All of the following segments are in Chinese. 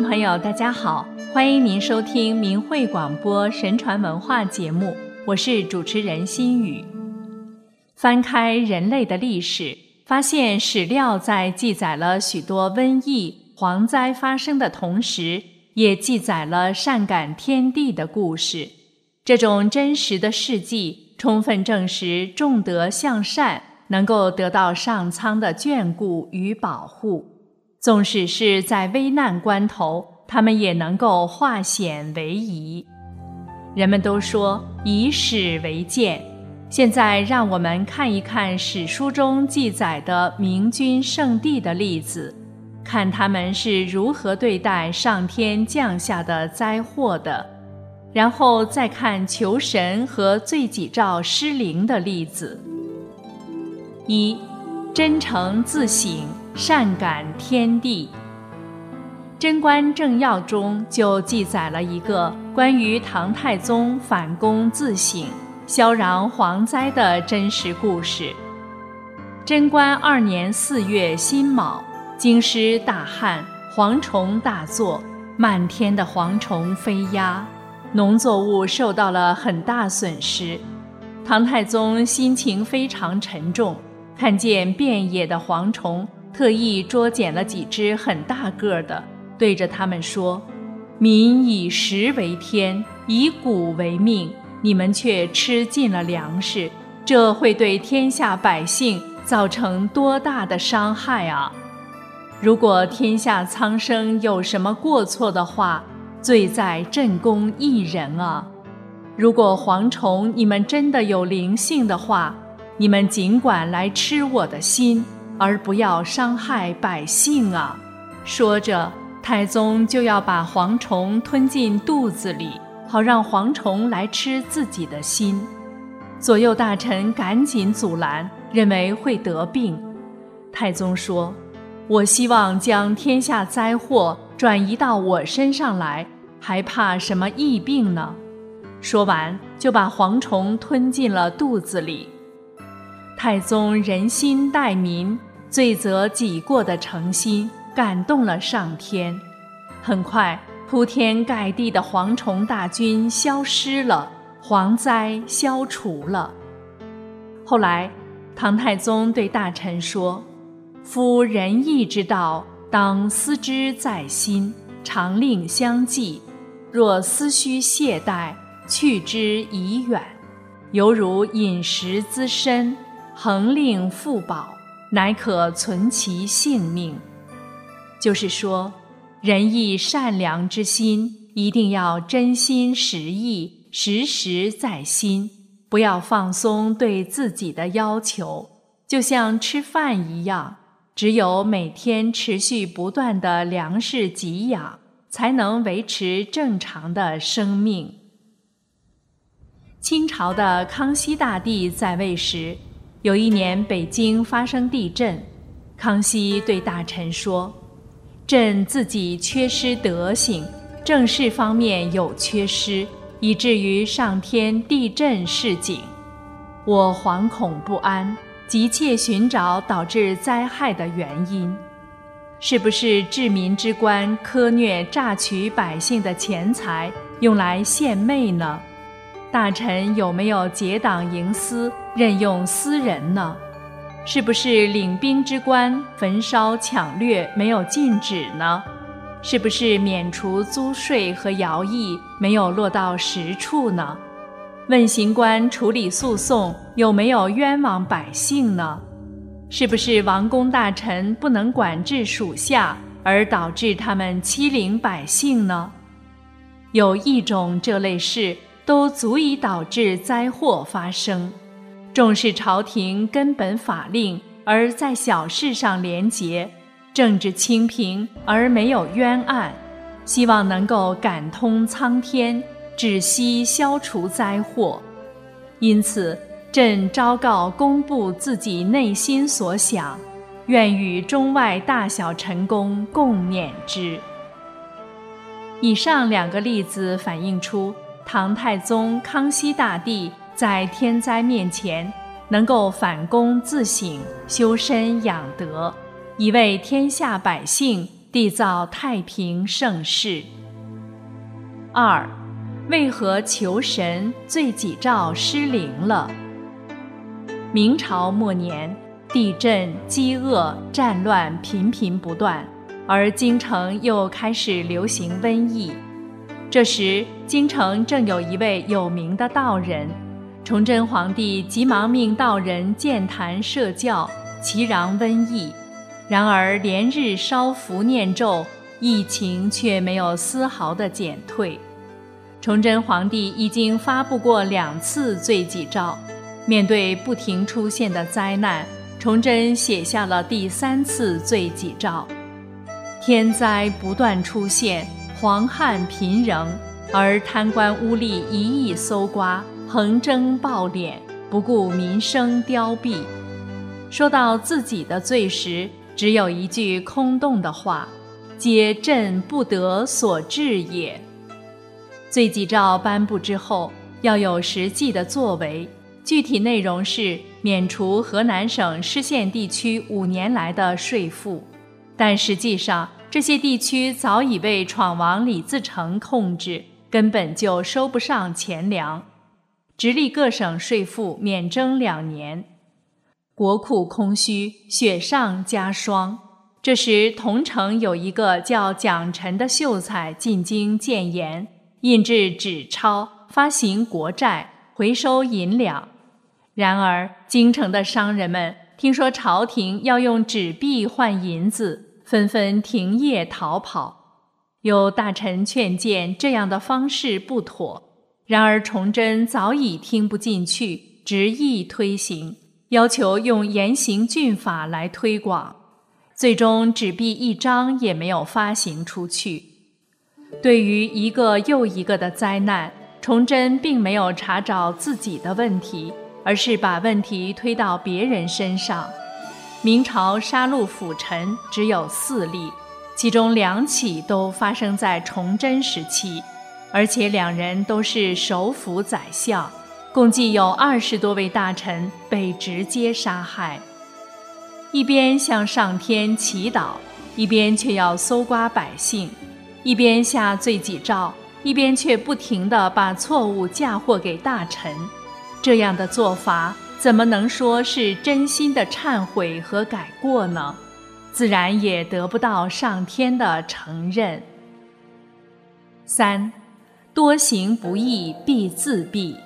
众朋友，大家好，欢迎您收听明慧广播神传文化节目，我是主持人心雨。翻开人类的历史，发现史料在记载了许多瘟疫、蝗灾发生的同时，也记载了善感天地的故事。这种真实的事迹，充分证实重德向善能够得到上苍的眷顾与保护。纵使是在危难关头，他们也能够化险为夷。人们都说以史为鉴，现在让我们看一看史书中记载的明君圣帝的例子，看他们是如何对待上天降下的灾祸的，然后再看求神和罪己诏失灵的例子。一，真诚自省。善感天地，《贞观政要》中就记载了一个关于唐太宗反躬自省、消攘蝗灾的真实故事。贞观二年四月辛卯，京师大旱，蝗虫大作，漫天的蝗虫飞压，农作物受到了很大损失。唐太宗心情非常沉重，看见遍野的蝗虫。特意捉捡了几只很大个的，对着他们说：“民以食为天，以谷为命，你们却吃尽了粮食，这会对天下百姓造成多大的伤害啊！如果天下苍生有什么过错的话，罪在朕公一人啊！如果蝗虫你们真的有灵性的话，你们尽管来吃我的心。”而不要伤害百姓啊！说着，太宗就要把蝗虫吞进肚子里，好让蝗虫来吃自己的心。左右大臣赶紧阻拦，认为会得病。太宗说：“我希望将天下灾祸转移到我身上来，还怕什么疫病呢？”说完，就把蝗虫吞进了肚子里。太宗仁心待民。罪责己过的诚心感动了上天，很快铺天盖地的蝗虫大军消失了，蝗灾消除了。后来，唐太宗对大臣说：“夫仁义之道，当思之在心，常令相继；若思须懈怠，去之已远。犹如饮食滋身，恒令复饱。”乃可存其性命。就是说，仁义善良之心一定要真心实意、时时在心，不要放松对自己的要求。就像吃饭一样，只有每天持续不断的粮食给养，才能维持正常的生命。清朝的康熙大帝在位时。有一年，北京发生地震，康熙对大臣说：“朕自己缺失德行，政事方面有缺失，以至于上天地震示警。我惶恐不安，急切寻找导致灾害的原因，是不是治民之官苛虐榨取百姓的钱财，用来献媚呢？”大臣有没有结党营私、任用私人呢？是不是领兵之官焚烧抢掠没有禁止呢？是不是免除租税和徭役没有落到实处呢？问刑官处理诉讼有没有冤枉百姓呢？是不是王公大臣不能管制属下而导致他们欺凌百姓呢？有一种这类事。都足以导致灾祸发生。重视朝廷根本法令，而在小事上廉洁；政治清平而没有冤案。希望能够感通苍天，止息消除灾祸。因此，朕昭告公布自己内心所想，愿与中外大小臣工共勉之。以上两个例子反映出。唐太宗、康熙大帝在天灾面前，能够反躬自省、修身养德，以为天下百姓缔造太平盛世。二，为何求神罪己诏失灵了？明朝末年，地震、饥饿、战乱频频不断，而京城又开始流行瘟疫。这时，京城正有一位有名的道人，崇祯皇帝急忙命道人建坛设教，祈禳瘟疫。然而连日烧符念咒，疫情却没有丝毫的减退。崇祯皇帝已经发布过两次罪己诏，面对不停出现的灾难，崇祯写下了第三次罪己诏。天灾不断出现，黄旱频仍，而贪官污吏一意搜刮，横征暴敛，不顾民生凋敝。说到自己的罪时，只有一句空洞的话：“皆朕不得所致也。”罪己诏颁布之后，要有实际的作为。具体内容是免除河南省失县地区五年来的税赋，但实际上这些地区早已被闯王李自成控制，根本就收不上钱粮，直隶各省税赋免征两年。国库空虚，雪上加霜。这时，桐城有一个叫蒋臣的秀才进京谏言，印制纸钞，发行国债，回收银两。然而，京城的商人们听说朝廷要用纸币换银子，纷纷停业逃跑。有大臣劝谏，这样的方式不妥。然而，崇祯早已听不进去，执意推行。要求用严刑峻法来推广，最终纸币一张也没有发行出去。对于一个又一个的灾难，崇祯并没有查找自己的问题，而是把问题推到别人身上。明朝杀戮辅臣只有四例，其中两起都发生在崇祯时期，而且两人都是首辅宰相。共计有二十多位大臣被直接杀害，一边向上天祈祷，一边却要搜刮百姓；一边下罪己诏，一边却不停地把错误嫁祸给大臣。这样的做法怎么能说是真心的忏悔和改过呢？自然也得不到上天的承认。三，多行不义必自毙。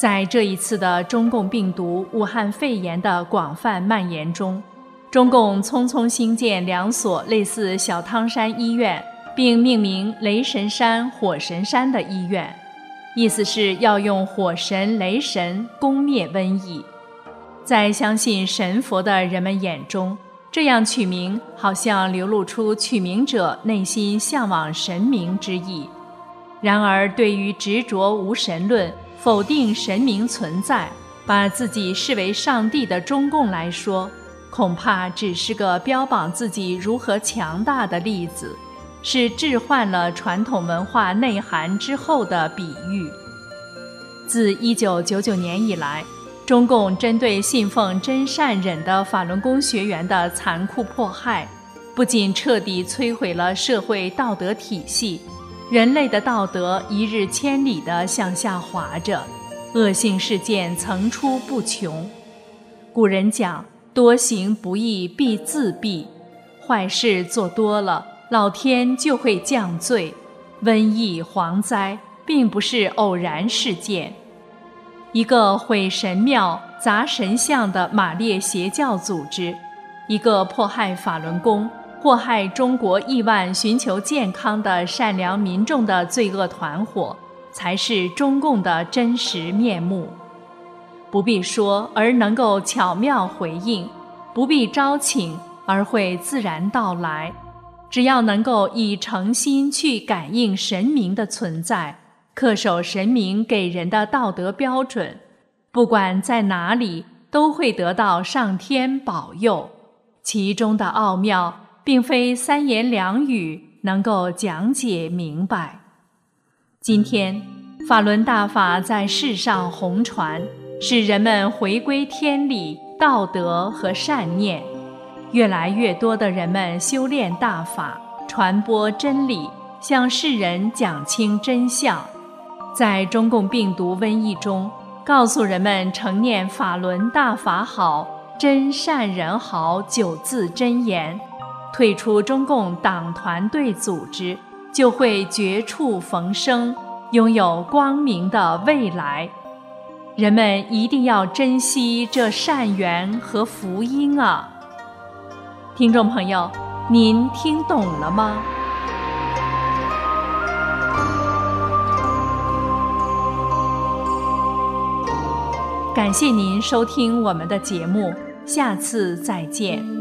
在这一次的中共病毒武汉肺炎的广泛蔓延中，中共匆匆兴建两所类似小汤山医院，并命名雷神山、火神山的医院，意思是要用火神、雷神攻灭瘟疫。在相信神佛的人们眼中，这样取名好像流露出取名者内心向往神明之意。然而，对于执着无神论，否定神明存在，把自己视为上帝的中共来说，恐怕只是个标榜自己如何强大的例子，是置换了传统文化内涵之后的比喻。自一九九九年以来，中共针对信奉真善忍的法轮功学员的残酷迫害，不仅彻底摧毁了社会道德体系。人类的道德一日千里地向下滑着，恶性事件层出不穷。古人讲：“多行不义必自毙。”坏事做多了，老天就会降罪。瘟疫、蝗灾并不是偶然事件。一个毁神庙、砸神像的马列邪教组织，一个迫害法轮功。祸害中国亿万寻求健康的善良民众的罪恶团伙，才是中共的真实面目。不必说，而能够巧妙回应；不必招请，而会自然到来。只要能够以诚心去感应神明的存在，恪守神明给人的道德标准，不管在哪里，都会得到上天保佑。其中的奥妙。并非三言两语能够讲解明白。今天，法轮大法在世上红传，使人们回归天理、道德和善念。越来越多的人们修炼大法，传播真理，向世人讲清真相。在中共病毒瘟疫中，告诉人们承念法轮大法好，真善人好九字真言，退出中共党团队组织，就会绝处逢生，拥有光明的未来。人们一定要珍惜这善缘和福音啊！听众朋友，您听懂了吗？感谢您收听我们的节目，下次再见。